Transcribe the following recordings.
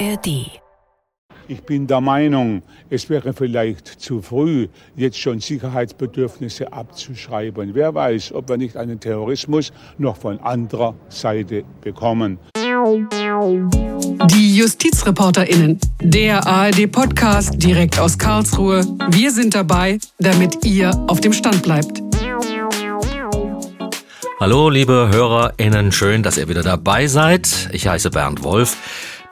ARD. Ich bin der Meinung, es wäre vielleicht zu früh, jetzt schon Sicherheitsbedürfnisse abzuschreiben. Wer weiß, ob wir nicht einen Terrorismus noch von anderer Seite bekommen. Die JustizreporterInnen, der ARD-Podcast direkt aus Karlsruhe. Wir sind dabei, damit ihr auf dem Stand bleibt. Hallo, liebe HörerInnen, schön, dass ihr wieder dabei seid. Ich heiße Bernd Wolf.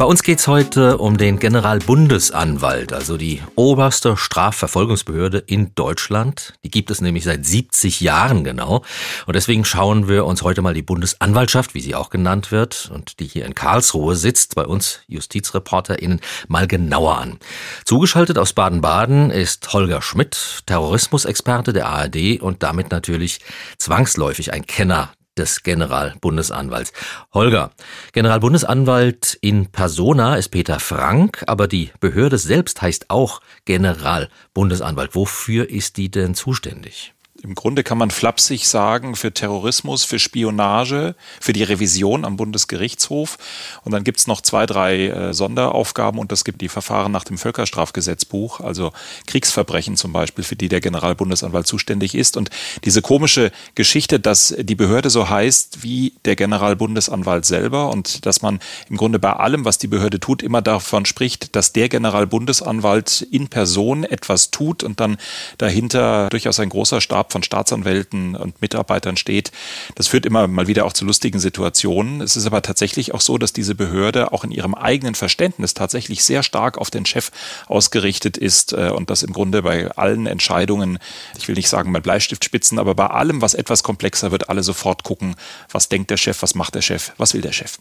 Bei uns geht's heute um den Generalbundesanwalt, also die oberste Strafverfolgungsbehörde in Deutschland. Die gibt es nämlich seit 70 Jahren genau. Und deswegen schauen wir uns heute mal die Bundesanwaltschaft, wie sie auch genannt wird, und die hier in Karlsruhe sitzt, bei uns JustizreporterInnen, mal genauer an. Zugeschaltet aus Baden-Baden ist Holger Schmidt, Terrorismusexperte der ARD und damit natürlich zwangsläufig ein Kenner des Generalbundesanwalts. Holger, Generalbundesanwalt in Persona ist Peter Frank, aber die Behörde selbst heißt auch Generalbundesanwalt. Wofür ist die denn zuständig? Im Grunde kann man flapsig sagen, für Terrorismus, für Spionage, für die Revision am Bundesgerichtshof. Und dann gibt's noch zwei, drei äh, Sonderaufgaben und das gibt die Verfahren nach dem Völkerstrafgesetzbuch, also Kriegsverbrechen zum Beispiel, für die der Generalbundesanwalt zuständig ist. Und diese komische Geschichte, dass die Behörde so heißt wie der Generalbundesanwalt selber und dass man im Grunde bei allem, was die Behörde tut, immer davon spricht, dass der Generalbundesanwalt in Person etwas tut und dann dahinter durchaus ein großer Stab von Staatsanwälten und Mitarbeitern steht. Das führt immer mal wieder auch zu lustigen Situationen. Es ist aber tatsächlich auch so, dass diese Behörde auch in ihrem eigenen Verständnis tatsächlich sehr stark auf den Chef ausgerichtet ist äh, und das im Grunde bei allen Entscheidungen, ich will nicht sagen mal Bleistiftspitzen, aber bei allem, was etwas komplexer wird, alle sofort gucken, was denkt der Chef, was macht der Chef, was will der Chef.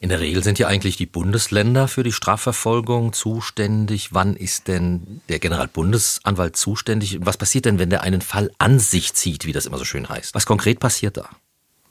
In der Regel sind ja eigentlich die Bundesländer für die Strafverfolgung zuständig. Wann ist denn der Generalbundesanwalt zuständig? Was passiert denn, wenn der einen Fall an sich zieht, wie das immer so schön heißt? Was konkret passiert da?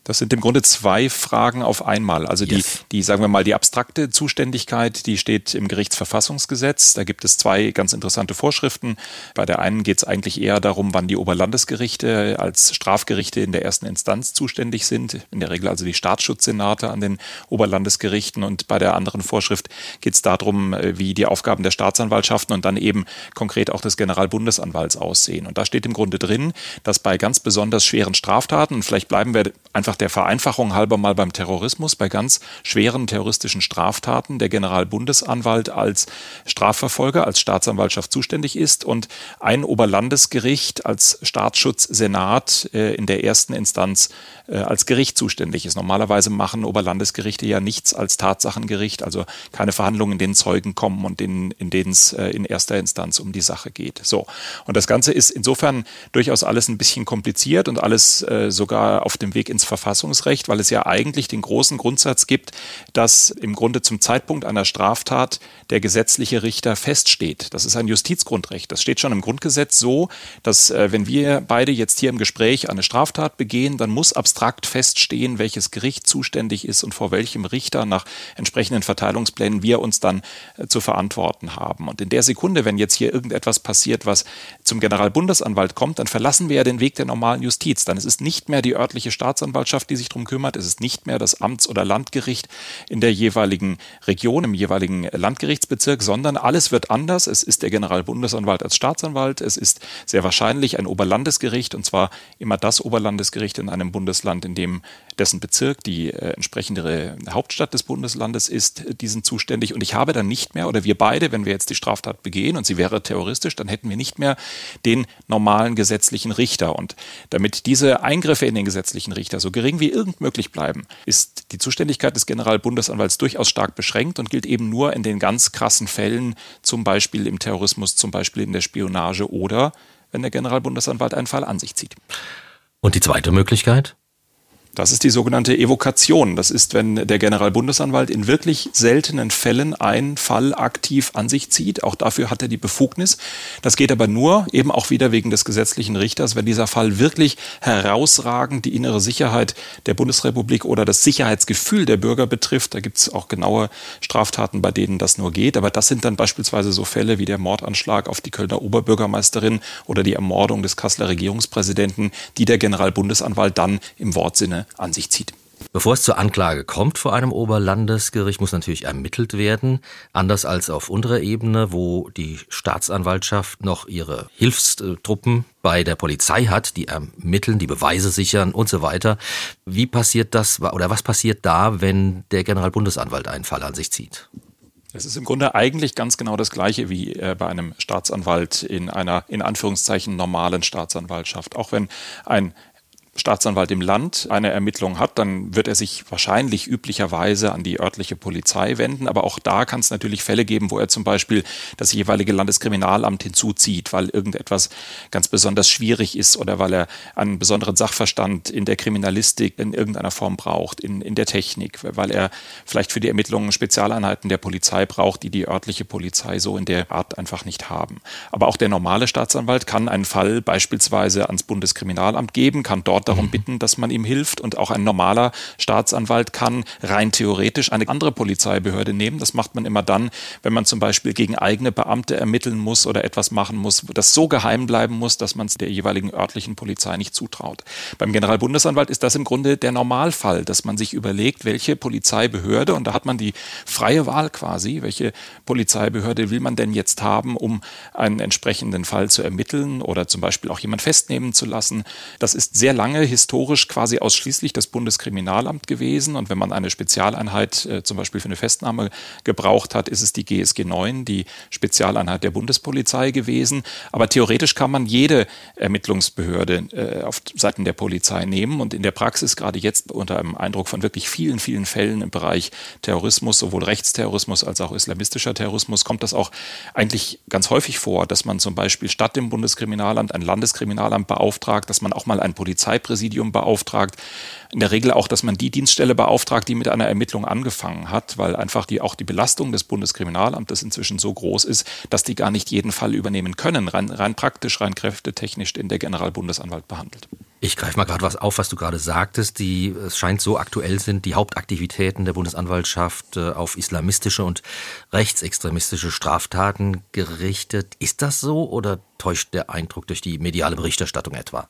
Das sind im Grunde zwei Fragen auf einmal. Also die, yes. die, sagen wir mal, die abstrakte Zuständigkeit, die steht im Gerichtsverfassungsgesetz. Da gibt es zwei ganz interessante Vorschriften. Bei der einen geht es eigentlich eher darum, wann die Oberlandesgerichte als Strafgerichte in der ersten Instanz zuständig sind. In der Regel also die Staatsschutzsenate an den Oberlandesgerichten. Und bei der anderen Vorschrift geht es darum, äh, wie die Aufgaben der Staatsanwaltschaften und dann eben konkret auch des Generalbundesanwalts aussehen. Und da steht im Grunde drin, dass bei ganz besonders schweren Straftaten, und vielleicht bleiben wir einfach einfach der Vereinfachung halber mal beim Terrorismus, bei ganz schweren terroristischen Straftaten der Generalbundesanwalt als Strafverfolger, als Staatsanwaltschaft zuständig ist und ein Oberlandesgericht als Staatsschutzsenat äh, in der ersten Instanz äh, als Gericht zuständig ist. Normalerweise machen Oberlandesgerichte ja nichts als Tatsachengericht, also keine Verhandlungen, in denen Zeugen kommen und in, in denen es äh, in erster Instanz um die Sache geht. So. Und das Ganze ist insofern durchaus alles ein bisschen kompliziert und alles sogar auf dem Weg ins Verfahren Verfassungsrecht, weil es ja eigentlich den großen Grundsatz gibt, dass im Grunde zum Zeitpunkt einer Straftat der gesetzliche Richter feststeht. Das ist ein Justizgrundrecht. Das steht schon im Grundgesetz so, dass äh, wenn wir beide jetzt hier im Gespräch eine Straftat begehen, dann muss abstrakt feststehen, welches Gericht zuständig ist und vor welchem Richter nach entsprechenden Verteilungsplänen wir uns dann äh, zu verantworten haben. Und in der Sekunde, wenn jetzt hier irgendetwas passiert, was zum Generalbundesanwalt kommt, dann verlassen wir ja den Weg der normalen Justiz. Dann ist es nicht mehr die örtliche Staatsanwaltschaft, Staatsanwaltschaft, die sich darum kümmert. Es ist nicht mehr das Amts- oder Landgericht in der jeweiligen Region, im jeweiligen Landgerichtsbezirk, sondern alles wird anders. Es ist der Generalbundesanwalt als Staatsanwalt. Es ist sehr wahrscheinlich ein Oberlandesgericht und zwar immer das Oberlandesgericht in einem Bundesland, in dem dessen Bezirk die äh, entsprechende Hauptstadt des Bundeslandes ist, die sind zuständig. Und ich habe dann nicht mehr, oder wir beide, wenn wir jetzt die Straftat begehen und sie wäre terroristisch, dann hätten wir nicht mehr den normalen gesetzlichen Richter. Und damit diese Eingriffe in den gesetzlichen Richter so gering wie irgend möglich bleiben, ist die Zuständigkeit des Generalbundesanwalts durchaus stark beschränkt und gilt eben nur in den ganz krassen Fällen, zum Beispiel im Terrorismus, zum Beispiel in der Spionage oder wenn der Generalbundesanwalt einen Fall an sich zieht. Und die zweite Möglichkeit? Das ist die sogenannte Evokation. Das ist, wenn der Generalbundesanwalt in wirklich seltenen Fällen einen Fall aktiv an sich zieht. Auch dafür hat er die Befugnis. Das geht aber nur, eben auch wieder wegen des gesetzlichen Richters, wenn dieser Fall wirklich herausragend die innere Sicherheit der Bundesrepublik oder das Sicherheitsgefühl der Bürger betrifft. Da gibt es auch genaue Straftaten, bei denen das nur geht. Aber das sind dann beispielsweise so Fälle wie der Mordanschlag auf die Kölner Oberbürgermeisterin oder die Ermordung des Kasseler Regierungspräsidenten, die der Generalbundesanwalt dann im Wortsinne an sich zieht. Bevor es zur Anklage kommt vor einem Oberlandesgericht, muss natürlich ermittelt werden. Anders als auf unterer Ebene, wo die Staatsanwaltschaft noch ihre Hilfstruppen bei der Polizei hat, die ermitteln, die Beweise sichern und so weiter. Wie passiert das oder was passiert da, wenn der Generalbundesanwalt einen Fall an sich zieht? Es ist im Grunde eigentlich ganz genau das Gleiche wie äh, bei einem Staatsanwalt in einer in Anführungszeichen normalen Staatsanwaltschaft. Auch wenn ein Staatsanwalt im Land eine Ermittlung hat, dann wird er sich wahrscheinlich üblicherweise an die örtliche Polizei wenden. Aber auch da kann es natürlich Fälle geben, wo er zum Beispiel das jeweilige Landeskriminalamt hinzuzieht, weil irgendetwas ganz besonders schwierig ist oder weil er einen besonderen Sachverstand in der Kriminalistik in irgendeiner Form braucht, in, in der Technik, weil er vielleicht für die Ermittlungen Spezialeinheiten der Polizei braucht, die die örtliche Polizei so in der Art einfach nicht haben. Aber auch der normale Staatsanwalt kann einen Fall beispielsweise ans Bundeskriminalamt geben, kann dort darum mhm. bitten, dass man ihm hilft. Und auch ein normaler Staatsanwalt kann rein theoretisch eine andere Polizeibehörde nehmen. Das macht man immer dann, wenn man zum Beispiel gegen eigene Beamte ermitteln muss oder etwas machen muss, das so geheim bleiben muss, dass man es der jeweiligen örtlichen Polizei nicht zutraut. Beim Generalbundesanwalt ist das im Grunde der Normalfall, dass man sich überlegt, welche Polizeibehörde, und da hat man die freie Wahl quasi, welche Polizeibehörde will man denn jetzt haben, um einen entsprechenden Fall zu ermitteln oder zum Beispiel auch jemand festnehmen zu lassen. Das ist sehr lange lange historisch quasi ausschließlich das Bundeskriminalamt gewesen. Und wenn man eine Spezialeinheit äh, zum Beispiel für eine Festnahme gebraucht hat, ist es die GSG 9, die Spezialeinheit der Bundespolizei gewesen. Aber theoretisch kann man jede Ermittlungsbehörde äh, auf Seiten der Polizei nehmen. Und in der Praxis, gerade jetzt unter einem Eindruck von wirklich vielen, vielen Fällen im Bereich Terrorismus, sowohl Rechtsterrorismus als auch islamistischer Terrorismus, kommt das auch eigentlich ganz häufig vor, dass man zum Beispiel statt dem Bundeskriminalamt ein Landeskriminalamt beauftragt, dass man auch mal ein Polizeipräsidium Polizeipräsidium beauftragt. In der Regel auch, dass man die Dienststelle beauftragt, die mit einer Ermittlung angefangen hat, weil einfach die, auch die Belastung des Bundeskriminalamtes inzwischen so groß ist, dass die gar nicht jeden Fall übernehmen können, rein, rein praktisch, rein kräftetechnisch, den der Generalbundesanwalt behandelt. Ich greife mal gerade was auf, was du gerade sagtest. Die, es scheint so aktuell sind, die Hauptaktivitäten der Bundesanwaltschaft äh, auf islamistische und rechtsextremistische Straftaten gerichtet. Ist das so oder täuscht der Eindruck durch die mediale Berichterstattung etwa?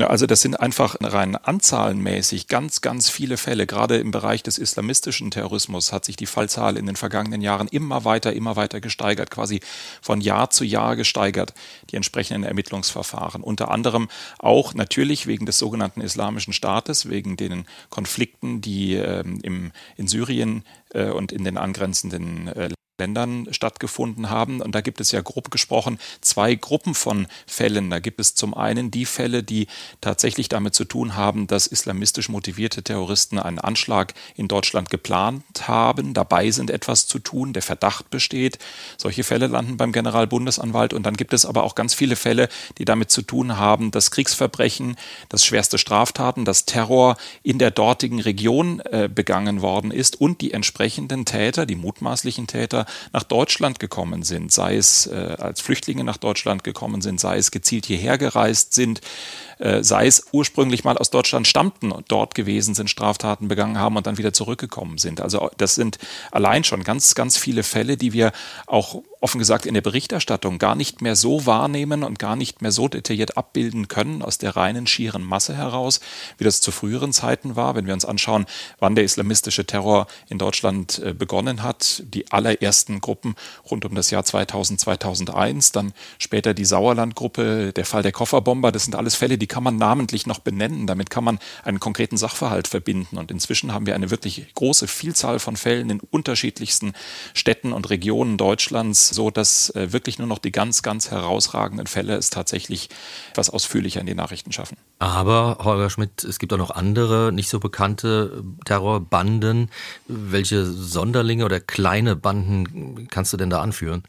Also das sind einfach rein anzahlenmäßig ganz, ganz viele Fälle. Gerade im Bereich des islamistischen Terrorismus hat sich die Fallzahl in den vergangenen Jahren immer weiter, immer weiter gesteigert, quasi von Jahr zu Jahr gesteigert, die entsprechenden Ermittlungsverfahren. Unter anderem auch natürlich wegen des sogenannten Islamischen Staates, wegen den Konflikten, die ähm, im, in Syrien äh, und in den angrenzenden äh, Ländern stattgefunden haben. Und da gibt es ja grob gesprochen zwei Gruppen von Fällen. Da gibt es zum einen die Fälle, die tatsächlich damit zu tun haben, dass islamistisch motivierte Terroristen einen Anschlag in Deutschland geplant haben, dabei sind etwas zu tun, der Verdacht besteht. Solche Fälle landen beim Generalbundesanwalt. Und dann gibt es aber auch ganz viele Fälle, die damit zu tun haben, dass Kriegsverbrechen, dass schwerste Straftaten, dass Terror in der dortigen Region äh, begangen worden ist und die entsprechenden Täter, die mutmaßlichen Täter, nach Deutschland gekommen sind, sei es äh, als Flüchtlinge nach Deutschland gekommen sind, sei es gezielt hierher gereist sind, äh, sei es ursprünglich mal aus Deutschland stammten und dort gewesen sind, Straftaten begangen haben und dann wieder zurückgekommen sind. Also das sind allein schon ganz, ganz viele Fälle, die wir auch offen gesagt in der Berichterstattung gar nicht mehr so wahrnehmen und gar nicht mehr so detailliert abbilden können aus der reinen schieren Masse heraus, wie das zu früheren Zeiten war. Wenn wir uns anschauen, wann der islamistische Terror in Deutschland äh, begonnen hat, die allerersten Gruppen rund um das Jahr 2000, 2001, dann später die Sauerlandgruppe, der Fall der Kofferbomber, das sind alles Fälle, die kann man namentlich noch benennen. Damit kann man einen konkreten Sachverhalt verbinden. Und inzwischen haben wir eine wirklich große Vielzahl von Fällen in unterschiedlichsten Städten und Regionen Deutschlands, so dass äh, wirklich nur noch die ganz, ganz herausragenden Fälle es tatsächlich etwas ausführlicher in die Nachrichten schaffen. Aber, Holger Schmidt, es gibt auch noch andere, nicht so bekannte Terrorbanden. Welche Sonderlinge oder kleine Banden kannst du denn da anführen?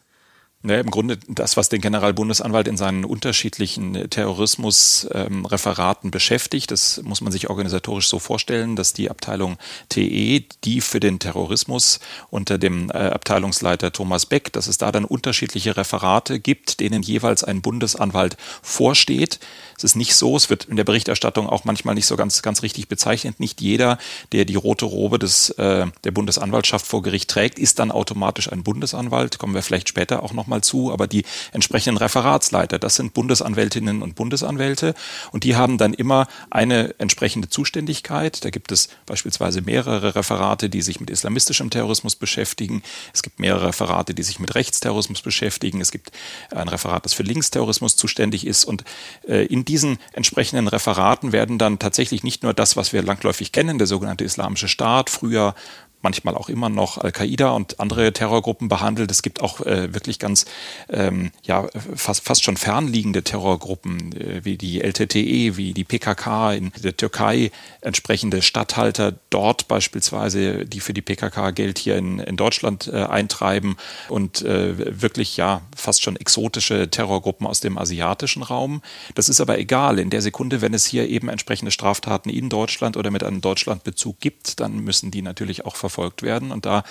Ne, Im Grunde das, was den Generalbundesanwalt in seinen unterschiedlichen Terrorismusreferaten ähm, beschäftigt, das muss man sich organisatorisch so vorstellen, dass die Abteilung TE, die für den Terrorismus unter dem äh, Abteilungsleiter Thomas Beck, dass es da dann unterschiedliche Referate gibt, denen jeweils ein Bundesanwalt vorsteht. Es ist nicht so, es wird in der Berichterstattung auch manchmal nicht so ganz, ganz richtig bezeichnet. Nicht jeder, der die rote Robe des, äh, der Bundesanwaltschaft vor Gericht trägt, ist dann automatisch ein Bundesanwalt. Kommen wir vielleicht später auch nochmal nochmal zu, aber die entsprechenden Referatsleiter, das sind Bundesanwältinnen und Bundesanwälte und die haben dann immer eine entsprechende Zuständigkeit. Da gibt es beispielsweise mehrere Referate, die sich mit islamistischem Terrorismus beschäftigen. Es gibt mehrere Referate, die sich mit Rechtsterrorismus beschäftigen. Es gibt ein Referat, das für Linksterrorismus zuständig ist und äh, in diesen entsprechenden Referaten werden dann tatsächlich nicht nur das, was wir langläufig kennen, der sogenannte Islamische Staat, früher manchmal auch immer noch Al-Qaida und andere Terrorgruppen behandelt. Es gibt auch äh, wirklich ganz, ähm, ja, fast, fast schon fernliegende Terrorgruppen, äh, wie die LTTE, wie die PKK in der Türkei, entsprechende Statthalter dort beispielsweise, die für die PKK Geld hier in, in Deutschland äh, eintreiben und äh, wirklich, ja, fast schon exotische Terrorgruppen aus dem asiatischen Raum. Das ist aber egal. In der Sekunde, wenn es hier eben entsprechende Straftaten in Deutschland oder mit einem Deutschlandbezug gibt, dann müssen die natürlich auch verfolgt verfolgt werden. Und da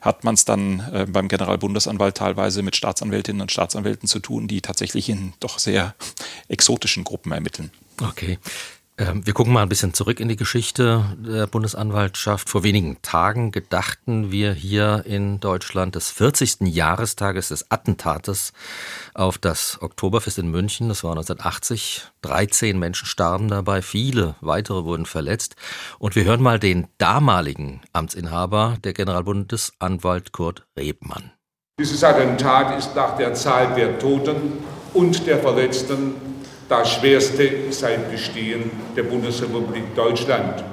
hat man es dann äh, beim Generalbundesanwalt teilweise mit Staatsanwältinnen und Staatsanwälten zu tun, die tatsächlich in doch sehr exotischen Gruppen ermitteln. Okay. Ähm, wir gucken mal ein bisschen zurück in die Geschichte der Bundesanwaltschaft. Vor wenigen Tagen gedachten wir hier in Deutschland des 40. Jahrestages des Attentates auf das Oktoberfest in München. Das war 1980. 13 Menschen starben dabei, viele weitere wurden verletzt. Und wir hören mal den damaligen Amtsinhaber, der Generalbundesanwalt Kurt Rebmann. Dieses Attentat ist nach der Zahl der Toten und der Verletzten das schwerste seit Bestehen der Bundesrepublik Deutschland.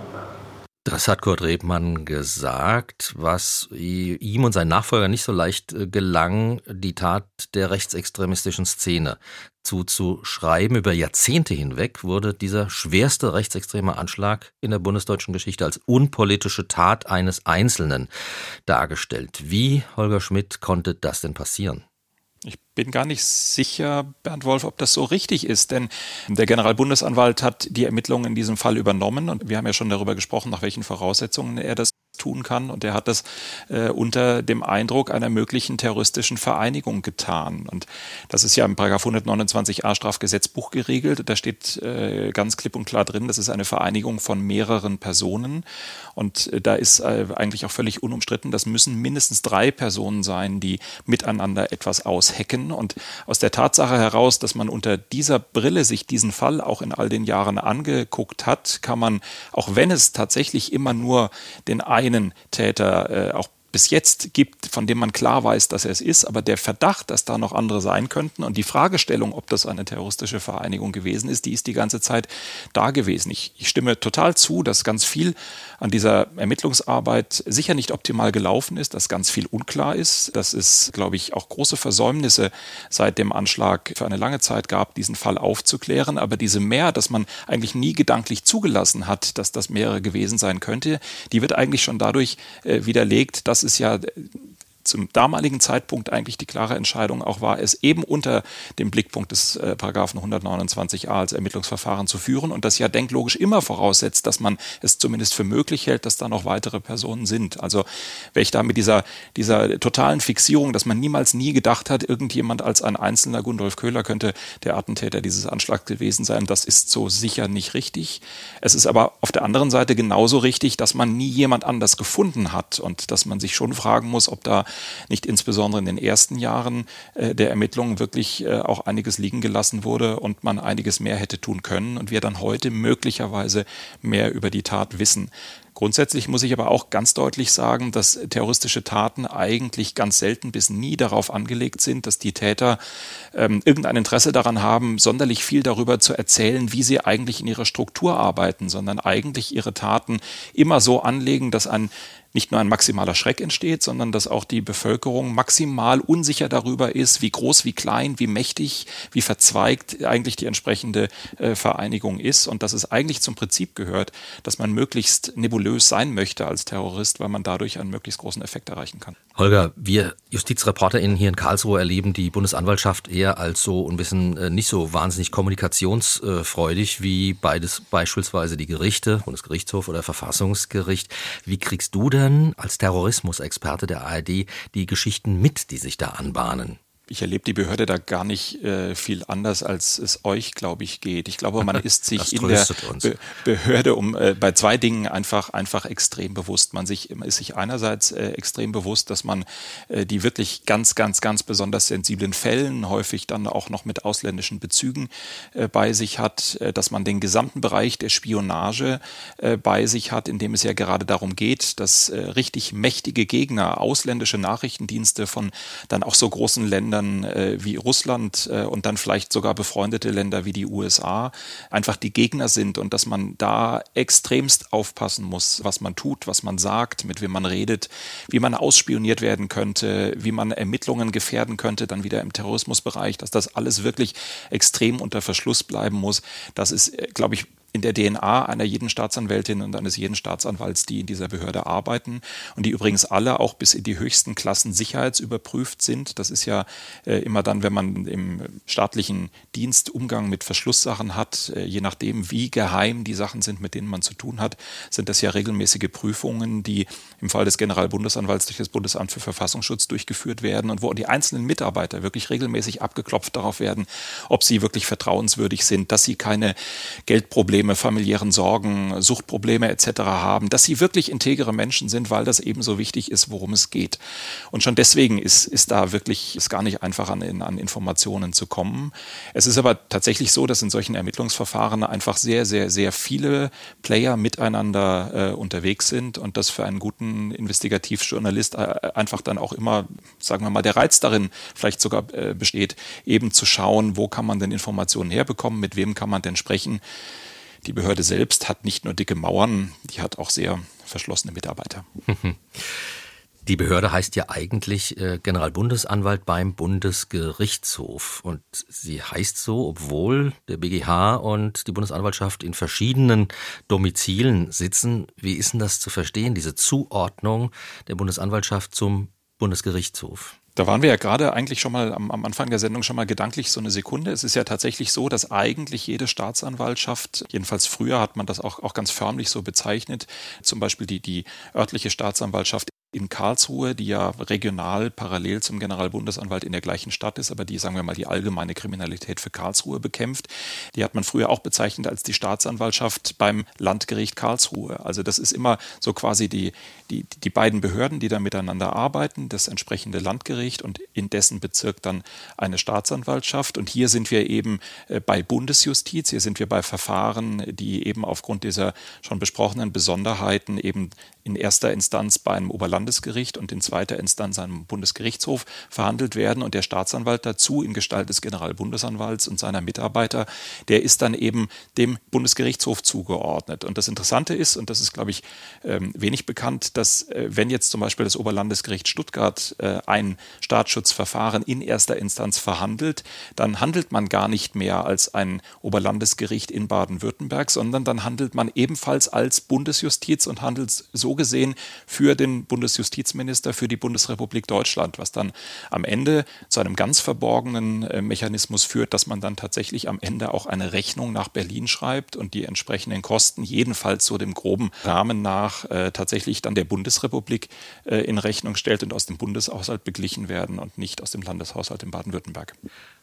Das hat Kurt Rebmann gesagt, was ihm und seinen Nachfolgern nicht so leicht äh, gelang, die Tat der rechtsextremistischen Szene zuzuschreiben. Über Jahrzehnte hinweg wurde dieser schwerste rechtsextreme Anschlag in der bundesdeutschen Geschichte als unpolitische Tat eines Einzelnen dargestellt. Wie, Holger Schmidt, konnte das denn passieren? Ich bin gar nicht sicher, Bernd Wolf, ob das so richtig ist, denn der Generalbundesanwalt hat die Ermittlungen in diesem Fall übernommen und wir haben ja schon darüber gesprochen, nach welchen Voraussetzungen er das tun kann. Und er hat das äh, unter dem Eindruck einer möglichen terroristischen Vereinigung getan. Und das ist ja im Paragraph 129a Strafgesetzbuch geregelt. Da steht äh, ganz klipp und klar drin, das ist eine Vereinigung von mehreren Personen. Und äh, da ist äh, eigentlich auch völlig unumstritten, das müssen mindestens drei Personen sein, die miteinander etwas aushecken. Und aus der Tatsache heraus, dass man unter dieser Brille sich diesen Fall auch in all den Jahren angeguckt hat, kann man, auch wenn es tatsächlich immer nur den einen Täter äh, auch bis jetzt gibt, von dem man klar weiß, dass er es ist, aber der Verdacht, dass da noch andere sein könnten und die Fragestellung, ob das eine terroristische Vereinigung gewesen ist, die ist die ganze Zeit da gewesen. Ich, ich stimme total zu, dass ganz viel an dieser Ermittlungsarbeit sicher nicht optimal gelaufen ist, dass ganz viel unklar ist, dass es, glaube ich, auch große Versäumnisse seit dem Anschlag für eine lange Zeit gab, diesen Fall aufzuklären. Aber diese Mehr, dass man eigentlich nie gedanklich zugelassen hat, dass das mehrere gewesen sein könnte, die wird eigentlich schon dadurch äh, widerlegt, dass es ja zum damaligen Zeitpunkt eigentlich die klare Entscheidung auch war, es eben unter dem Blickpunkt des äh, Paragraphen 129a als Ermittlungsverfahren zu führen und das ja denklogisch immer voraussetzt, dass man es zumindest für möglich hält, dass da noch weitere Personen sind. Also wäre ich da mit dieser, dieser totalen Fixierung, dass man niemals nie gedacht hat, irgendjemand als ein einzelner Gundolf Köhler könnte der Attentäter dieses Anschlags gewesen sein, das ist so sicher nicht richtig. Es ist aber auf der anderen Seite genauso richtig, dass man nie jemand anders gefunden hat und dass man sich schon fragen muss, ob da nicht insbesondere in den ersten Jahren äh, der Ermittlungen wirklich äh, auch einiges liegen gelassen wurde und man einiges mehr hätte tun können und wir dann heute möglicherweise mehr über die Tat wissen. Grundsätzlich muss ich aber auch ganz deutlich sagen, dass terroristische Taten eigentlich ganz selten bis nie darauf angelegt sind, dass die Täter ähm, irgendein Interesse daran haben, sonderlich viel darüber zu erzählen, wie sie eigentlich in ihrer Struktur arbeiten, sondern eigentlich ihre Taten immer so anlegen, dass ein nicht nur ein maximaler Schreck entsteht, sondern dass auch die Bevölkerung maximal unsicher darüber ist, wie groß, wie klein, wie mächtig, wie verzweigt eigentlich die entsprechende äh, Vereinigung ist und dass es eigentlich zum Prinzip gehört, dass man möglichst nebulös sein möchte als Terrorist, weil man dadurch einen möglichst großen Effekt erreichen kann. Holger, wir JustizreporterInnen hier in Karlsruhe erleben die Bundesanwaltschaft eher als so ein bisschen äh, nicht so wahnsinnig kommunikationsfreudig wie beides beispielsweise die Gerichte, Bundesgerichtshof oder Verfassungsgericht. Wie kriegst du denn als Terrorismusexperte der ARD die Geschichten mit, die sich da anbahnen? Ich erlebe die Behörde da gar nicht äh, viel anders, als es euch, glaube ich, geht. Ich glaube, man ist sich in der Be Behörde um äh, bei zwei Dingen einfach einfach extrem bewusst. Man sich ist sich einerseits äh, extrem bewusst, dass man äh, die wirklich ganz ganz ganz besonders sensiblen Fällen häufig dann auch noch mit ausländischen Bezügen äh, bei sich hat, äh, dass man den gesamten Bereich der Spionage bei sich hat, in dem es ja gerade darum geht, dass richtig mächtige Gegner, ausländische Nachrichtendienste von dann auch so großen Ländern Ländern äh, wie Russland äh, und dann vielleicht sogar befreundete Länder wie die USA einfach die Gegner sind und dass man da extremst aufpassen muss, was man tut, was man sagt, mit wem man redet, wie man ausspioniert werden könnte, wie man Ermittlungen gefährden könnte, dann wieder im Terrorismusbereich, dass das alles wirklich extrem unter Verschluss bleiben muss. Das ist, äh, glaube ich, in der DNA einer jeden Staatsanwältin und eines jeden Staatsanwalts, die in dieser Behörde arbeiten und die übrigens alle auch bis in die höchsten Klassen sicherheitsüberprüft sind. Das ist ja äh, immer dann, wenn man im staatlichen Dienst Umgang mit Verschlusssachen hat, äh, je nachdem, wie geheim die Sachen sind, mit denen man zu tun hat, sind das ja regelmäßige Prüfungen, die im Fall des Generalbundesanwalts durch das Bundesamt für Verfassungsschutz durchgeführt werden und wo die einzelnen Mitarbeiter wirklich regelmäßig abgeklopft darauf werden, ob sie wirklich vertrauenswürdig sind, dass sie keine Geldprobleme Probleme, familiären Sorgen, Suchtprobleme etc. haben, dass sie wirklich integere Menschen sind, weil das eben so wichtig ist, worum es geht. Und schon deswegen ist, ist da wirklich ist gar nicht einfach an, an Informationen zu kommen. Es ist aber tatsächlich so, dass in solchen Ermittlungsverfahren einfach sehr, sehr, sehr viele Player miteinander äh, unterwegs sind und das für einen guten Investigativjournalist äh, einfach dann auch immer, sagen wir mal, der Reiz darin vielleicht sogar äh, besteht, eben zu schauen, wo kann man denn Informationen herbekommen, mit wem kann man denn sprechen. Die Behörde selbst hat nicht nur dicke Mauern, die hat auch sehr verschlossene Mitarbeiter. Die Behörde heißt ja eigentlich äh, Generalbundesanwalt beim Bundesgerichtshof. Und sie heißt so, obwohl der BGH und die Bundesanwaltschaft in verschiedenen Domizilen sitzen. Wie ist denn das zu verstehen, diese Zuordnung der Bundesanwaltschaft zum Bundesgerichtshof? Da waren wir ja gerade eigentlich schon mal am, am, Anfang der Sendung schon mal gedanklich so eine Sekunde. Es ist ja tatsächlich so, dass eigentlich jede Staatsanwaltschaft, jedenfalls früher hat man das auch, auch ganz förmlich so bezeichnet, zum Beispiel die, die örtliche Staatsanwaltschaft in Karlsruhe, die ja regional parallel zum Generalbundesanwalt in der gleichen Stadt ist, aber die, sagen wir mal, die allgemeine Kriminalität für Karlsruhe bekämpft. Die hat man früher auch bezeichnet als die Staatsanwaltschaft beim Landgericht Karlsruhe. Also das ist immer so quasi die, die, die beiden Behörden, die da miteinander arbeiten, das entsprechende Landgericht und in dessen Bezirk dann eine Staatsanwaltschaft. Und hier sind wir eben äh, bei Bundesjustiz, hier sind wir bei Verfahren, die eben aufgrund dieser schon besprochenen Besonderheiten eben in erster Instanz bei einem Oberlandesgericht und in zweiter Instanz einem Bundesgerichtshof verhandelt werden. Und der Staatsanwalt dazu in Gestalt des Generalbundesanwalts und seiner Mitarbeiter, der ist dann eben dem Bundesgerichtshof zugeordnet. Und das Interessante ist, und das ist, glaube ich, ähm, wenig bekannt, dass äh, wenn jetzt zum Beispiel das Oberlandesgericht Stuttgart äh, ein Staatsschutzverfahren in erster Instanz verhandelt, dann handelt man gar nicht mehr als ein Oberlandesgericht in Baden-Württemberg, sondern dann handelt man ebenfalls als Bundesjustiz und handelt so so gesehen für den Bundesjustizminister, für die Bundesrepublik Deutschland, was dann am Ende zu einem ganz verborgenen äh, Mechanismus führt, dass man dann tatsächlich am Ende auch eine Rechnung nach Berlin schreibt und die entsprechenden Kosten jedenfalls so dem groben Rahmen nach äh, tatsächlich dann der Bundesrepublik äh, in Rechnung stellt und aus dem Bundeshaushalt beglichen werden und nicht aus dem Landeshaushalt in Baden-Württemberg.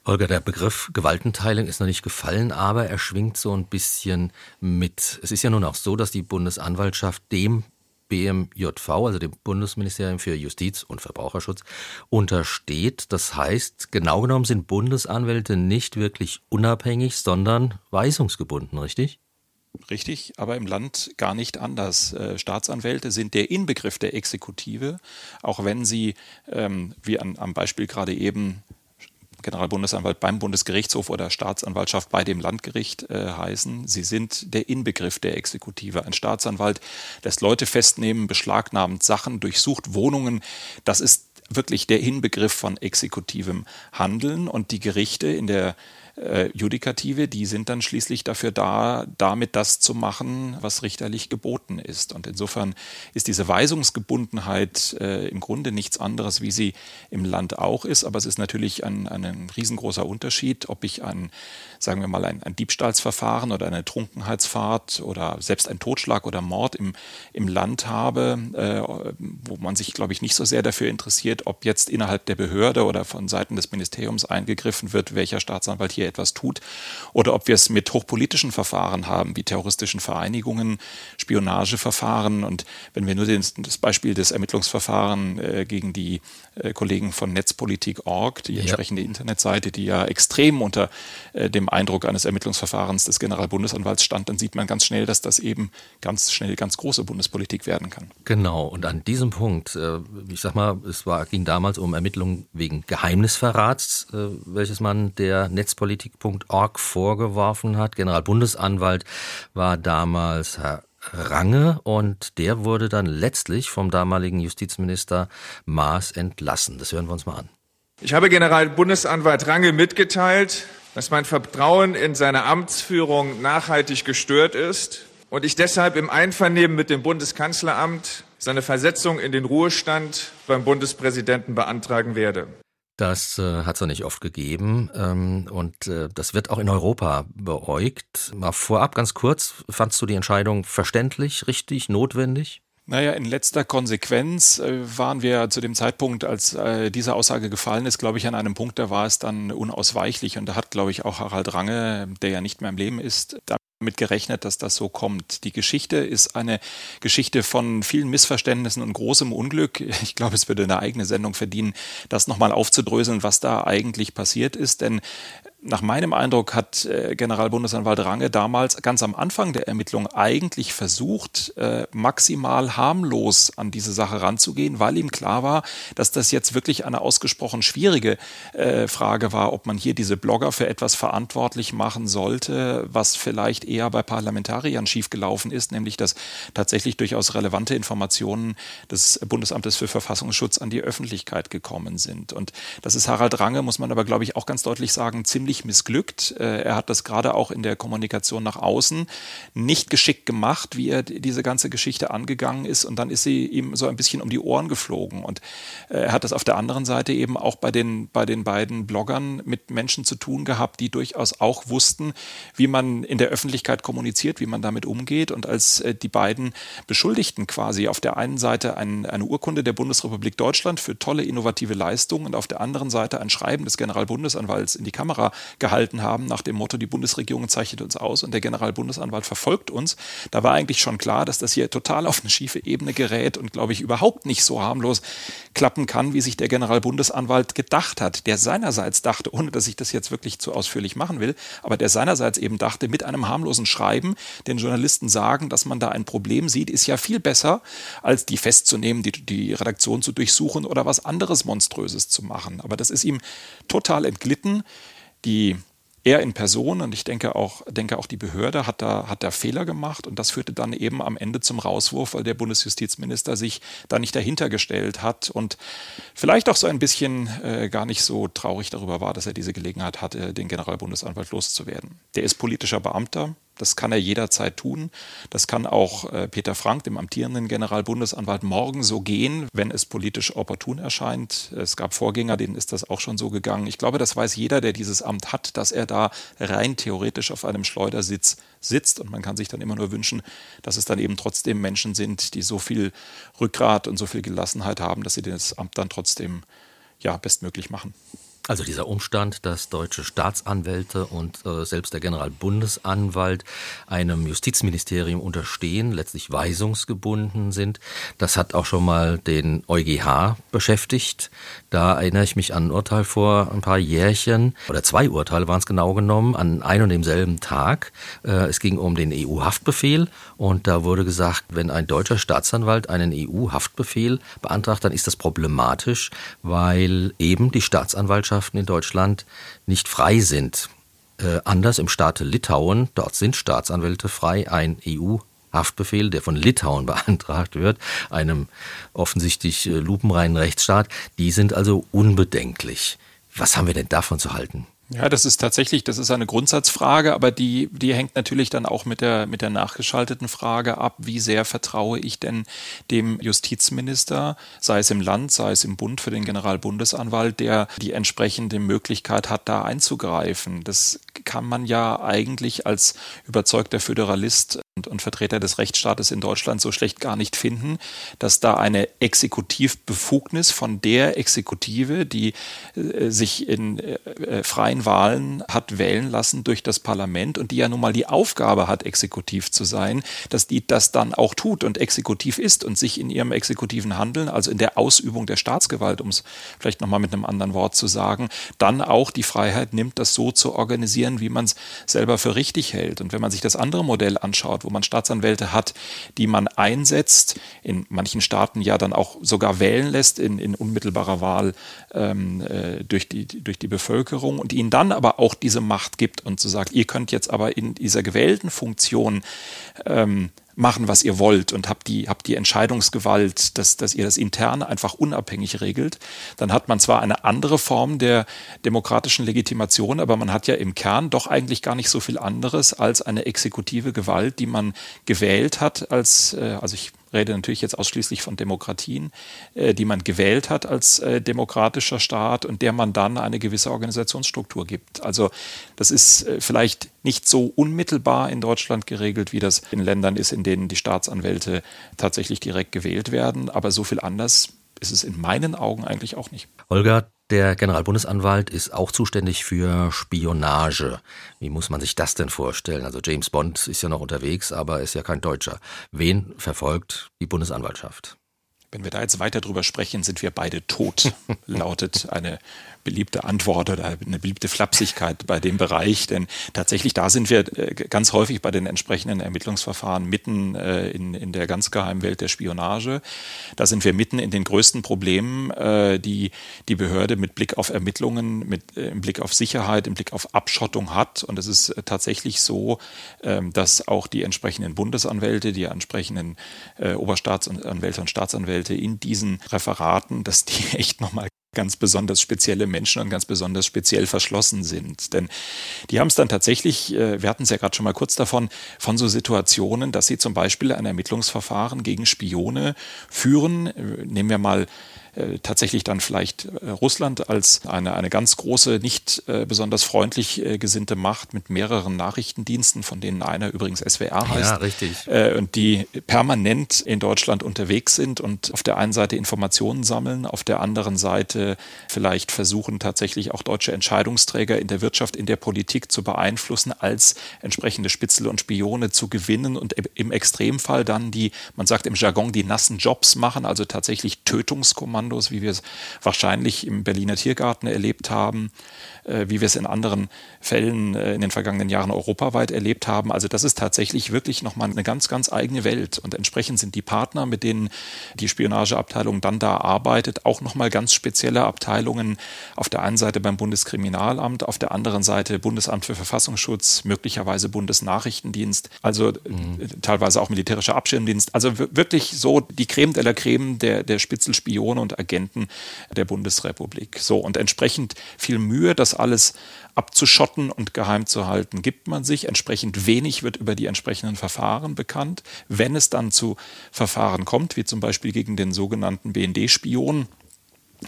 Holger, der Begriff Gewaltenteilung ist noch nicht gefallen, aber er schwingt so ein bisschen mit. Es ist ja nun auch so, dass die Bundesanwaltschaft dem BMJV, also dem Bundesministerium für Justiz und Verbraucherschutz, untersteht. Das heißt, genau genommen sind Bundesanwälte nicht wirklich unabhängig, sondern weisungsgebunden, richtig? Richtig, aber im Land gar nicht anders. Äh, Staatsanwälte sind der Inbegriff der Exekutive, auch wenn sie, ähm, wie an, am Beispiel gerade eben, Generalbundesanwalt beim Bundesgerichtshof oder Staatsanwaltschaft bei dem Landgericht äh, heißen. Sie sind der Inbegriff der Exekutive. Ein Staatsanwalt lässt Leute festnehmen, beschlagnahmt Sachen, durchsucht Wohnungen. Das ist wirklich der Inbegriff von exekutivem Handeln und die Gerichte in der äh, Judikative, die sind dann schließlich dafür da, damit das zu machen, was richterlich geboten ist. Und insofern ist diese Weisungsgebundenheit äh, im Grunde nichts anderes, wie sie im Land auch ist. Aber es ist natürlich ein, ein riesengroßer Unterschied, ob ich ein, sagen wir mal, ein, ein Diebstahlsverfahren oder eine Trunkenheitsfahrt oder selbst ein Totschlag oder Mord im, im Land habe, äh, wo man sich, glaube ich, nicht so sehr dafür interessiert, ob jetzt innerhalb der Behörde oder von Seiten des Ministeriums eingegriffen wird, welcher Staatsanwalt hier etwas tut, oder ob wir es mit hochpolitischen Verfahren haben, wie terroristischen Vereinigungen, Spionageverfahren. Und wenn wir nur den, das Beispiel des Ermittlungsverfahrens äh, gegen die äh, Kollegen von Netzpolitik.org, die entsprechende ja. Internetseite, die ja extrem unter äh, dem Eindruck eines Ermittlungsverfahrens des Generalbundesanwalts stand, dann sieht man ganz schnell, dass das eben ganz schnell ganz große Bundespolitik werden kann. Genau. Und an diesem Punkt, äh, ich sag mal, es war, ging damals um Ermittlungen wegen Geheimnisverrats, äh, welches man der Netzpolitik.org vorgeworfen hat. Generalbundesanwalt war damals Herr Range und der wurde dann letztlich vom damaligen Justizminister Maas entlassen. Das hören wir uns mal an. Ich habe Generalbundesanwalt Range mitgeteilt, dass mein Vertrauen in seine Amtsführung nachhaltig gestört ist und ich deshalb im Einvernehmen mit dem Bundeskanzleramt seine Versetzung in den Ruhestand beim Bundespräsidenten beantragen werde. Das äh, hat es ja nicht oft gegeben ähm, und äh, das wird auch in Europa beäugt. Mal vorab ganz kurz, fandst du die Entscheidung verständlich, richtig, notwendig? Naja, in letzter Konsequenz äh, waren wir zu dem Zeitpunkt, als äh, diese Aussage gefallen ist, glaube ich, an einem Punkt, da war es dann unausweichlich. Und da hat, glaube ich, auch Harald Range, der ja nicht mehr im Leben ist, damit gerechnet, dass das so kommt. Die Geschichte ist eine Geschichte von vielen Missverständnissen und großem Unglück. Ich glaube, es würde eine eigene Sendung verdienen, das nochmal aufzudröseln, was da eigentlich passiert ist. Denn nach meinem Eindruck hat äh, Generalbundesanwalt Range damals ganz am Anfang der Ermittlung eigentlich versucht, äh, maximal harmlos an diese Sache ranzugehen, weil ihm klar war, dass das jetzt wirklich eine ausgesprochen schwierige äh, Frage war, ob man hier diese Blogger für etwas verantwortlich machen sollte, was vielleicht eher bei Parlamentariern schiefgelaufen ist, nämlich dass tatsächlich durchaus relevante Informationen des Bundesamtes für Verfassungsschutz an die Öffentlichkeit gekommen sind. Und das ist Harald Range, muss man aber, glaube ich, auch ganz deutlich sagen, ziemlich völlig missglückt. Äh, er hat das gerade auch in der Kommunikation nach außen nicht geschickt gemacht, wie er diese ganze Geschichte angegangen ist. Und dann ist sie ihm so ein bisschen um die Ohren geflogen. Und äh, er hat das auf der anderen Seite eben auch bei den, bei den beiden Bloggern mit Menschen zu tun gehabt, die durchaus auch wussten, wie man in der Öffentlichkeit kommuniziert, wie man damit umgeht. Und als äh, die beiden Beschuldigten quasi auf der einen Seite ein, eine Urkunde der Bundesrepublik Deutschland für tolle innovative Leistungen und auf der anderen Seite ein Schreiben des Generalbundesanwalts in die Kamera gehalten haben, nach dem Motto, die Bundesregierung zeichnet uns aus und der Generalbundesanwalt verfolgt uns. Da war eigentlich schon klar, dass das hier total auf eine schiefe Ebene gerät und, glaube ich, überhaupt nicht so harmlos klappen kann, wie sich der Generalbundesanwalt gedacht hat, der seinerseits dachte, ohne dass ich das jetzt wirklich zu ausführlich machen will, aber der seinerseits eben dachte, mit einem harmlosen Schreiben den Journalisten sagen, dass man da ein Problem sieht, ist ja viel besser, als die festzunehmen, die, die Redaktion zu durchsuchen oder was anderes Monströses zu machen. Aber das ist ihm total entglitten die er in Person und ich denke auch, denke auch die Behörde hat da, hat da Fehler gemacht und das führte dann eben am Ende zum Rauswurf, weil der Bundesjustizminister sich da nicht dahinter gestellt hat und vielleicht auch so ein bisschen äh, gar nicht so traurig darüber war, dass er diese Gelegenheit hatte, den Generalbundesanwalt loszuwerden. Der ist politischer Beamter, das kann er jederzeit tun. Das kann auch äh, Peter Frank, dem amtierenden Generalbundesanwalt, morgen so gehen, wenn es politisch opportun erscheint. Es gab Vorgänger, denen ist das auch schon so gegangen. Ich glaube, das weiß jeder, der dieses Amt hat, dass er da rein theoretisch auf einem Schleudersitz sitzt. Und man kann sich dann immer nur wünschen, dass es dann eben trotzdem Menschen sind, die so viel Rückgrat und so viel Gelassenheit haben, dass sie das Amt dann trotzdem ja, bestmöglich machen. Also dieser Umstand, dass deutsche Staatsanwälte und äh, selbst der Generalbundesanwalt einem Justizministerium unterstehen, letztlich weisungsgebunden sind, das hat auch schon mal den EuGH beschäftigt. Da erinnere ich mich an ein Urteil vor ein paar Jährchen, oder zwei Urteile waren es genau genommen, an einem und demselben Tag. Äh, es ging um den EU-Haftbefehl und da wurde gesagt, wenn ein deutscher Staatsanwalt einen EU-Haftbefehl beantragt, dann ist das problematisch, weil eben die Staatsanwaltschaft Gesellschaften in Deutschland nicht frei sind. Äh, anders im Staate Litauen, dort sind Staatsanwälte frei, ein EU Haftbefehl, der von Litauen beantragt wird, einem offensichtlich äh, lupenreinen Rechtsstaat, die sind also unbedenklich. Was haben wir denn davon zu halten? Ja, das ist tatsächlich, das ist eine Grundsatzfrage, aber die, die hängt natürlich dann auch mit der, mit der nachgeschalteten Frage ab, wie sehr vertraue ich denn dem Justizminister, sei es im Land, sei es im Bund für den Generalbundesanwalt, der die entsprechende Möglichkeit hat, da einzugreifen. Das kann man ja eigentlich als überzeugter Föderalist und, und Vertreter des Rechtsstaates in Deutschland so schlecht gar nicht finden, dass da eine Exekutivbefugnis von der Exekutive, die äh, sich in äh, äh freien Wahlen hat wählen lassen durch das Parlament und die ja nun mal die Aufgabe hat, exekutiv zu sein, dass die das dann auch tut und exekutiv ist und sich in ihrem exekutiven Handeln, also in der Ausübung der Staatsgewalt, um es vielleicht nochmal mit einem anderen Wort zu sagen, dann auch die Freiheit nimmt, das so zu organisieren, wie man es selber für richtig hält. Und wenn man sich das andere Modell anschaut, wo man Staatsanwälte hat, die man einsetzt, in manchen Staaten ja dann auch sogar wählen lässt in, in unmittelbarer Wahl ähm, äh, durch, die, durch die Bevölkerung und ihnen dann aber auch diese Macht gibt und so sagt, ihr könnt jetzt aber in dieser gewählten Funktion ähm, machen, was ihr wollt und habt die, habt die Entscheidungsgewalt, dass, dass ihr das intern einfach unabhängig regelt, dann hat man zwar eine andere Form der demokratischen Legitimation, aber man hat ja im Kern doch eigentlich gar nicht so viel anderes als eine exekutive Gewalt, die man gewählt hat als, äh, also ich rede natürlich jetzt ausschließlich von Demokratien, äh, die man gewählt hat als äh, demokratischer Staat und der man dann eine gewisse Organisationsstruktur gibt. Also das ist äh, vielleicht nicht so unmittelbar in Deutschland geregelt, wie das in Ländern ist, in denen die Staatsanwälte tatsächlich direkt gewählt werden, aber so viel anders ist es in meinen Augen eigentlich auch nicht. Holger, der Generalbundesanwalt ist auch zuständig für Spionage. Wie muss man sich das denn vorstellen? Also James Bond ist ja noch unterwegs, aber ist ja kein Deutscher. Wen verfolgt die Bundesanwaltschaft? Wenn wir da jetzt weiter drüber sprechen, sind wir beide tot, lautet eine beliebte Antwort oder eine beliebte Flapsigkeit bei dem Bereich, denn tatsächlich da sind wir äh, ganz häufig bei den entsprechenden Ermittlungsverfahren mitten äh, in, in der ganz geheimen Welt der Spionage. Da sind wir mitten in den größten Problemen, äh, die die Behörde mit Blick auf Ermittlungen, mit im Blick auf Sicherheit, im Blick auf Abschottung hat. Und es ist tatsächlich so, ähm, dass auch die entsprechenden Bundesanwälte, die entsprechenden Oberstaatsanwälte und Staatsanwälte in diesen Referaten, dass die echt nochmal ganz besonders spezielle Menschen und ganz besonders speziell verschlossen sind. Denn die haben es dann tatsächlich, äh, wir hatten es ja gerade schon mal kurz davon, von so Situationen, dass sie zum Beispiel ein Ermittlungsverfahren gegen Spione führen. Äh, nehmen wir mal tatsächlich dann vielleicht äh, Russland als eine, eine ganz große, nicht äh, besonders freundlich äh, gesinnte Macht mit mehreren Nachrichtendiensten, von denen einer übrigens SWR heißt. Ja, richtig. Äh, und die permanent in Deutschland unterwegs sind und auf der einen Seite Informationen sammeln, auf der anderen Seite vielleicht versuchen tatsächlich auch deutsche Entscheidungsträger in der Wirtschaft, in der Politik zu beeinflussen, als entsprechende Spitzel und Spione zu gewinnen und im Extremfall dann die, man sagt im Jargon, die nassen Jobs machen, also tatsächlich Tötungskommandos Kommandos, wie wir es wahrscheinlich im Berliner Tiergarten erlebt haben, wie wir es in anderen Fällen äh, in den vergangenen Jahren europaweit erlebt haben. Also das ist tatsächlich wirklich nochmal eine ganz, ganz eigene Welt. Und entsprechend sind die Partner, mit denen die Spionageabteilung dann da arbeitet, auch nochmal ganz spezielle Abteilungen. Auf der einen Seite beim Bundeskriminalamt, auf der anderen Seite Bundesamt für Verfassungsschutz, möglicherweise Bundesnachrichtendienst, also mhm. teilweise auch militärischer Abschirmdienst. Also wirklich so die Creme de la Creme der, der Spitzelspione und Agenten der Bundesrepublik. So, und entsprechend viel Mühe, das alles abzuschotten und geheim zu halten, gibt man sich. Entsprechend wenig wird über die entsprechenden Verfahren bekannt. Wenn es dann zu Verfahren kommt, wie zum Beispiel gegen den sogenannten BND-Spion,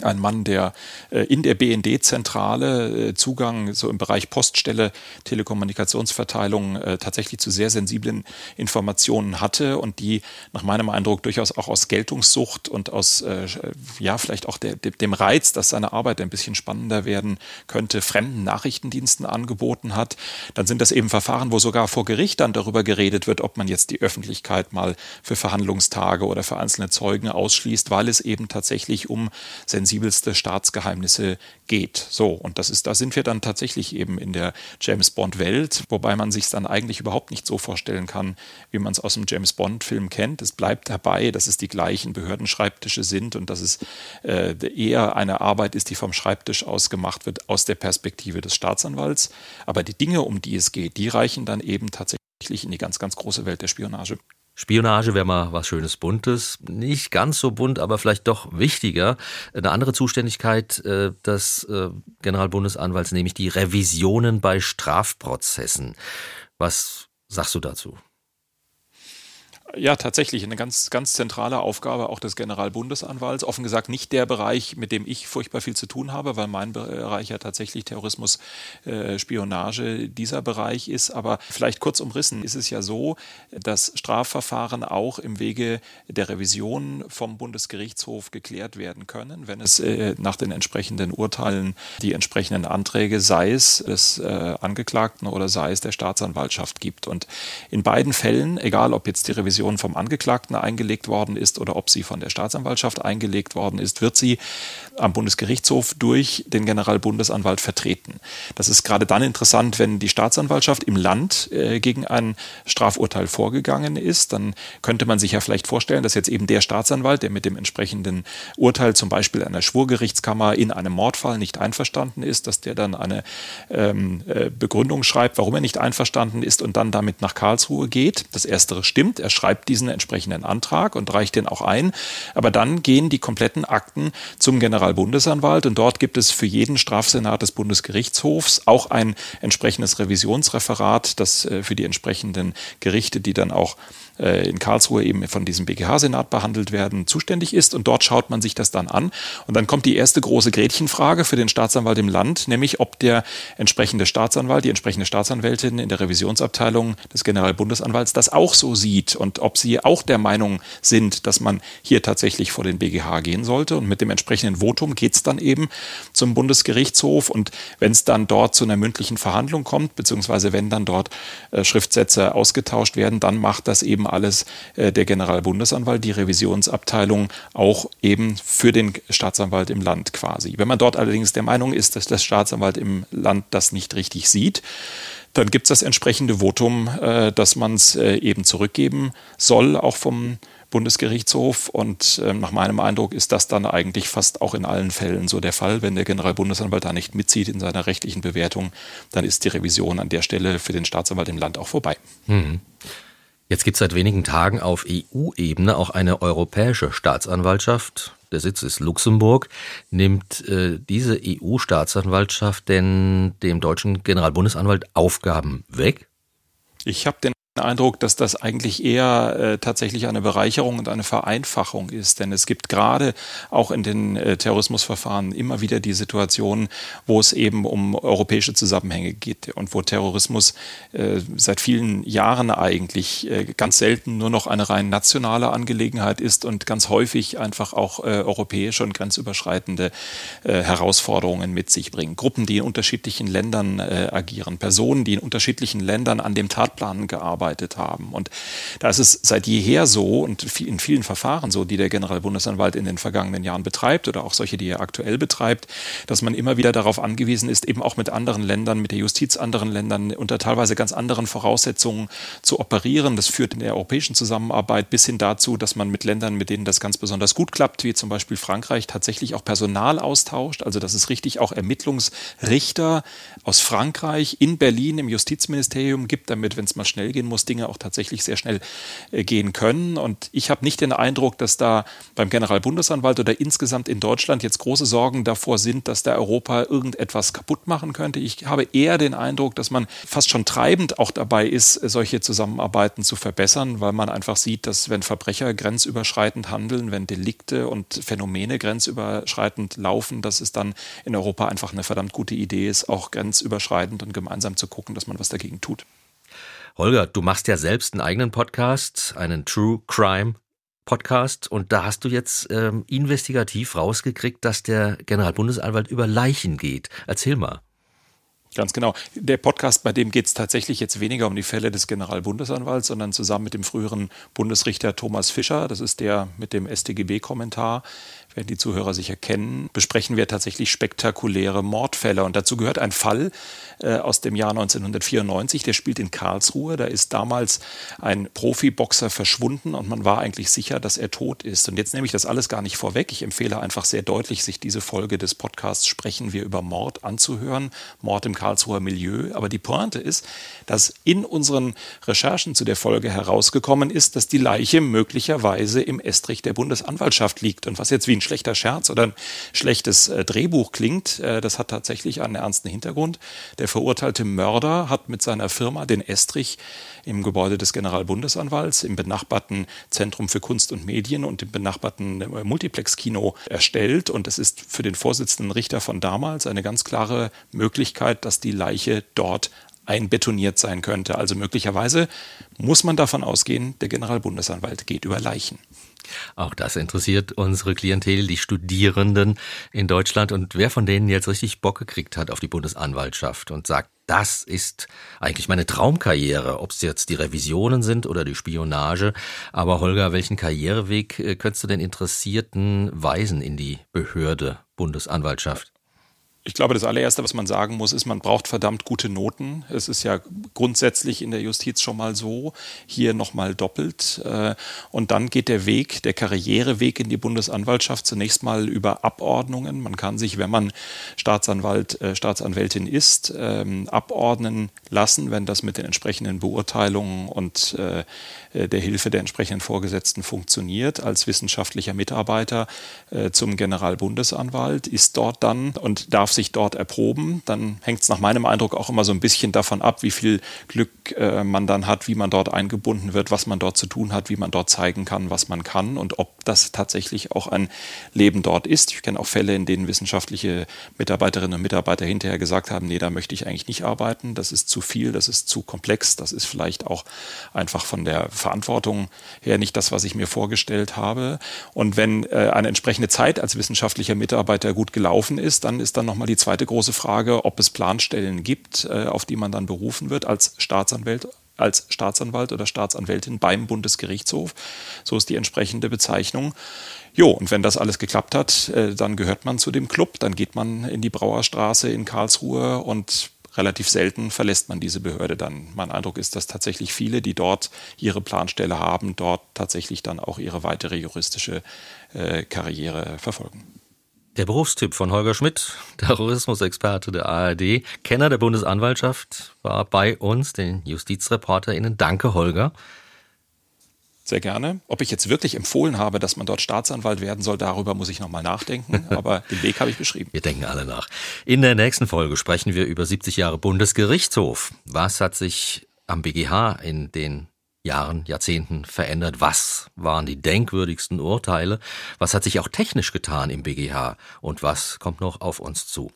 ein Mann, der äh, in der BND-Zentrale äh, Zugang so im Bereich Poststelle, Telekommunikationsverteilung äh, tatsächlich zu sehr sensiblen Informationen hatte und die nach meinem Eindruck durchaus auch aus Geltungssucht und aus, ja, vielleicht auch der, dem Reiz, dass seine Arbeit ein bisschen spannender werden könnte, fremden Nachrichtendiensten angeboten hat. Dann sind das eben Verfahren, wo sogar vor Gericht dann darüber geredet wird, ob man jetzt die Öffentlichkeit mal für Verhandlungstage oder für einzelne Zeugen ausschließt, weil es eben tatsächlich um sensibelste Staatsgeheimnisse geht. So, und das ist, da sind wir dann tatsächlich eben in der James Bond-Welt, wobei man sich dann eigentlich überhaupt nicht so vorstellen kann, wie man es aus dem James Bond-Film kennt. Es bleibt dabei, dass es die gleichen Behördenschreibtische sind und dass es äh, eher eine Arbeit ist, die vom Schreibtisch aus gemacht wird, aus der Perspektive des Staatsanwalts. Aber die Dinge, um die es geht, die reichen dann eben tatsächlich in die ganz, ganz große Welt der Spionage. Spionage wäre mal was Schönes Buntes. Nicht ganz so bunt, aber vielleicht doch wichtiger. Eine andere Zuständigkeit äh, des äh, Generalbundesanwalts, nämlich die Revisionen bei Strafprozessen. Was sagst du dazu? Ja, tatsächlich eine ganz, ganz zentrale Aufgabe auch des Generalbundesanwalts. Offen gesagt nicht der Bereich, mit dem ich furchtbar viel zu tun habe, weil mein Bereich ja tatsächlich Terrorismus, äh, Spionage dieser Bereich ist. Aber vielleicht kurz umrissen ist es ja so, dass Strafverfahren auch im Wege der Revision vom Bundesgerichtshof geklärt werden können, wenn es äh, nach den entsprechenden Urteilen die entsprechenden Anträge, sei es des äh, Angeklagten oder sei es der Staatsanwaltschaft gibt. Und in beiden Fällen, egal ob jetzt die Revision Revision vom Angeklagten eingelegt worden ist oder ob sie von der Staatsanwaltschaft eingelegt worden ist, wird sie am Bundesgerichtshof durch den Generalbundesanwalt vertreten. Das ist gerade dann interessant, wenn die Staatsanwaltschaft im Land äh, gegen ein Strafurteil vorgegangen ist. Dann könnte man sich ja vielleicht vorstellen, dass jetzt eben der Staatsanwalt, der mit dem entsprechenden Urteil zum Beispiel einer Schwurgerichtskammer in einem Mordfall nicht einverstanden ist, dass der dann eine ähm, äh, Begründung schreibt, warum er nicht einverstanden ist und dann damit nach Karlsruhe geht. Das Erstere stimmt. Er schreibt schreibt diesen entsprechenden Antrag und reicht den auch ein. Aber dann gehen die kompletten Akten zum Generalbundesanwalt und dort gibt es für jeden Strafsenat des Bundesgerichtshofs auch ein entsprechendes Revisionsreferat, das äh, für die entsprechenden Gerichte, die dann auch in Karlsruhe eben von diesem BGH-Senat behandelt werden, zuständig ist. Und dort schaut man sich das dann an. Und dann kommt die erste große Gretchenfrage für den Staatsanwalt im Land, nämlich ob der entsprechende Staatsanwalt, die entsprechende Staatsanwältin in der Revisionsabteilung des Generalbundesanwalts das auch so sieht und ob sie auch der Meinung sind, dass man hier tatsächlich vor den BGH gehen sollte. Und mit dem entsprechenden Votum geht es dann eben zum Bundesgerichtshof. Und wenn es dann dort zu einer mündlichen Verhandlung kommt, beziehungsweise wenn dann dort äh, Schriftsätze ausgetauscht werden, dann macht das eben alles äh, der Generalbundesanwalt, die Revisionsabteilung auch eben für den Staatsanwalt im Land quasi. Wenn man dort allerdings der Meinung ist, dass der Staatsanwalt im Land das nicht richtig sieht, dann gibt es das entsprechende Votum, äh, dass man es äh, eben zurückgeben soll, auch vom Bundesgerichtshof. Und äh, nach meinem Eindruck ist das dann eigentlich fast auch in allen Fällen so der Fall. Wenn der Generalbundesanwalt da nicht mitzieht in seiner rechtlichen Bewertung, dann ist die Revision an der Stelle für den Staatsanwalt im Land auch vorbei. Mhm. Jetzt gibt es seit wenigen Tagen auf EU-Ebene auch eine europäische Staatsanwaltschaft. Der Sitz ist Luxemburg. Nimmt äh, diese EU-Staatsanwaltschaft denn dem deutschen Generalbundesanwalt Aufgaben weg? Ich habe den Eindruck, dass das eigentlich eher äh, tatsächlich eine Bereicherung und eine Vereinfachung ist. Denn es gibt gerade auch in den äh, Terrorismusverfahren immer wieder die Situation, wo es eben um europäische Zusammenhänge geht und wo Terrorismus äh, seit vielen Jahren eigentlich äh, ganz selten nur noch eine rein nationale Angelegenheit ist und ganz häufig einfach auch äh, europäische und grenzüberschreitende äh, Herausforderungen mit sich bringen. Gruppen, die in unterschiedlichen Ländern agieren, Personen, die in unterschiedlichen Ländern an dem Tatplan gearbeitet gearbeitet haben. Und da ist es seit jeher so und in vielen Verfahren so, die der Generalbundesanwalt in den vergangenen Jahren betreibt oder auch solche, die er aktuell betreibt, dass man immer wieder darauf angewiesen ist, eben auch mit anderen Ländern, mit der Justiz anderen Ländern unter teilweise ganz anderen Voraussetzungen zu operieren. Das führt in der europäischen Zusammenarbeit bis hin dazu, dass man mit Ländern, mit denen das ganz besonders gut klappt, wie zum Beispiel Frankreich, tatsächlich auch Personal austauscht. Also dass es richtig auch Ermittlungsrichter aus Frankreich in Berlin im Justizministerium gibt, damit, wenn es mal schnell gehen muss, muss Dinge auch tatsächlich sehr schnell äh, gehen können. Und ich habe nicht den Eindruck, dass da beim Generalbundesanwalt oder insgesamt in Deutschland jetzt große Sorgen davor sind, dass der Europa irgendetwas kaputt machen könnte. Ich habe eher den Eindruck, dass man fast schon treibend auch dabei ist, solche Zusammenarbeiten zu verbessern, weil man einfach sieht, dass wenn Verbrecher grenzüberschreitend handeln, wenn Delikte und Phänomene grenzüberschreitend laufen, dass es dann in Europa einfach eine verdammt gute Idee ist, auch grenzüberschreitend und gemeinsam zu gucken, dass man was dagegen tut. Holger, du machst ja selbst einen eigenen Podcast, einen True Crime Podcast und da hast du jetzt ähm, investigativ rausgekriegt, dass der Generalbundesanwalt über Leichen geht. Erzähl mal. Ganz genau. Der Podcast, bei dem geht es tatsächlich jetzt weniger um die Fälle des Generalbundesanwalts, sondern zusammen mit dem früheren Bundesrichter Thomas Fischer, das ist der mit dem StGB-Kommentar, werden die Zuhörer sicher kennen, besprechen wir tatsächlich spektakuläre Mordfälle. Und dazu gehört ein Fall äh, aus dem Jahr 1994, der spielt in Karlsruhe. Da ist damals ein Profiboxer verschwunden und man war eigentlich sicher, dass er tot ist. Und jetzt nehme ich das alles gar nicht vorweg. Ich empfehle einfach sehr deutlich, sich diese Folge des Podcasts Sprechen wir über Mord anzuhören. Mord im Karlsruhe Karlsruher Milieu. Aber die Pointe ist, dass in unseren Recherchen zu der Folge herausgekommen ist, dass die Leiche möglicherweise im Estrich der Bundesanwaltschaft liegt. Und was jetzt wie ein schlechter Scherz oder ein schlechtes äh, Drehbuch klingt, äh, das hat tatsächlich einen ernsten Hintergrund. Der verurteilte Mörder hat mit seiner Firma den Estrich im Gebäude des Generalbundesanwalts, im benachbarten Zentrum für Kunst und Medien und im benachbarten äh, Multiplex-Kino erstellt. Und es ist für den Vorsitzenden Richter von damals eine ganz klare Möglichkeit, dass die Leiche dort einbetoniert sein könnte. Also möglicherweise muss man davon ausgehen, der Generalbundesanwalt geht über Leichen. Auch das interessiert unsere Klientel, die Studierenden in Deutschland und wer von denen jetzt richtig Bock gekriegt hat auf die Bundesanwaltschaft und sagt, das ist eigentlich meine Traumkarriere, ob es jetzt die Revisionen sind oder die Spionage. Aber Holger, welchen Karriereweg äh, könntest du den Interessierten weisen in die Behörde Bundesanwaltschaft? Ich glaube, das allererste, was man sagen muss, ist, man braucht verdammt gute Noten. Es ist ja grundsätzlich in der Justiz schon mal so, hier nochmal doppelt. Äh, und dann geht der Weg, der Karriereweg in die Bundesanwaltschaft zunächst mal über Abordnungen. Man kann sich, wenn man Staatsanwalt, äh, Staatsanwältin ist, ähm, abordnen lassen, wenn das mit den entsprechenden Beurteilungen und äh, der Hilfe der entsprechenden Vorgesetzten funktioniert, als wissenschaftlicher Mitarbeiter zum Generalbundesanwalt, ist dort dann und darf sich dort erproben. Dann hängt es nach meinem Eindruck auch immer so ein bisschen davon ab, wie viel Glück äh, man dann hat, wie man dort eingebunden wird, was man dort zu tun hat, wie man dort zeigen kann, was man kann und ob das tatsächlich auch ein Leben dort ist. Ich kenne auch Fälle, in denen wissenschaftliche Mitarbeiterinnen und Mitarbeiter hinterher gesagt haben, nee, da möchte ich eigentlich nicht arbeiten, das ist zu viel, das ist zu komplex, das ist vielleicht auch einfach von der Verantwortung her nicht das, was ich mir vorgestellt habe. Und wenn äh, eine entsprechende Zeit als wissenschaftlicher Mitarbeiter gut gelaufen ist, dann ist dann nochmal die zweite große Frage, ob es Planstellen gibt, äh, auf die man dann berufen wird als Staatsanwalt als Staatsanwalt oder Staatsanwältin beim Bundesgerichtshof. So ist die entsprechende Bezeichnung. Jo, und wenn das alles geklappt hat, äh, dann gehört man zu dem Club, dann geht man in die Brauerstraße in Karlsruhe und relativ selten verlässt man diese Behörde dann. Mein Eindruck ist, dass tatsächlich viele, die dort ihre Planstelle haben, dort tatsächlich dann auch ihre weitere juristische äh, Karriere verfolgen. Der Berufstyp von Holger Schmidt, Terrorismusexperte der ARD, Kenner der Bundesanwaltschaft, war bei uns, den JustizreporterInnen. Danke, Holger. Sehr gerne. Ob ich jetzt wirklich empfohlen habe, dass man dort Staatsanwalt werden soll, darüber muss ich nochmal nachdenken. Aber den Weg habe ich beschrieben. Wir denken alle nach. In der nächsten Folge sprechen wir über 70 Jahre Bundesgerichtshof. Was hat sich am BGH in den Jahren, Jahrzehnten verändert? Was waren die denkwürdigsten Urteile? Was hat sich auch technisch getan im BGH? Und was kommt noch auf uns zu?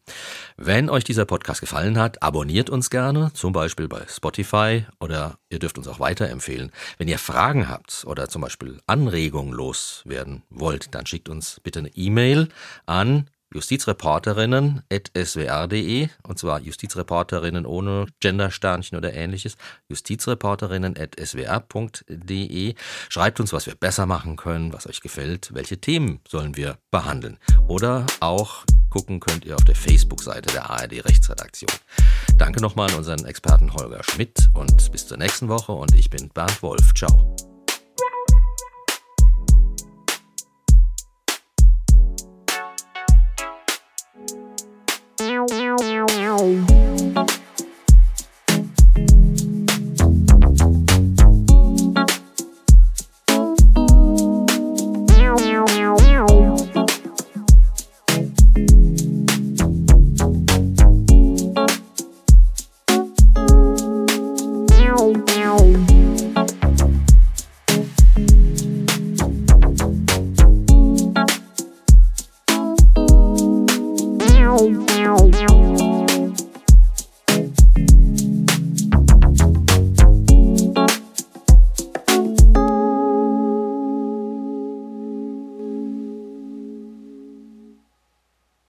Wenn euch dieser Podcast gefallen hat, abonniert uns gerne, zum Beispiel bei Spotify oder ihr dürft uns auch weiterempfehlen. Wenn ihr Fragen habt oder zum Beispiel Anregungen loswerden wollt, dann schickt uns bitte eine E-Mail an justizreporterinnen.swr.de und zwar Justizreporterinnen ohne Gendersternchen oder ähnliches. Justizreporterinnen.swr.de. Schreibt uns, was wir besser machen können, was euch gefällt, welche Themen sollen wir behandeln. Oder auch gucken könnt ihr auf der Facebook-Seite der ARD Rechtsredaktion. Danke nochmal an unseren Experten Holger Schmidt und bis zur nächsten Woche und ich bin Bernd Wolf. Ciao. Wow.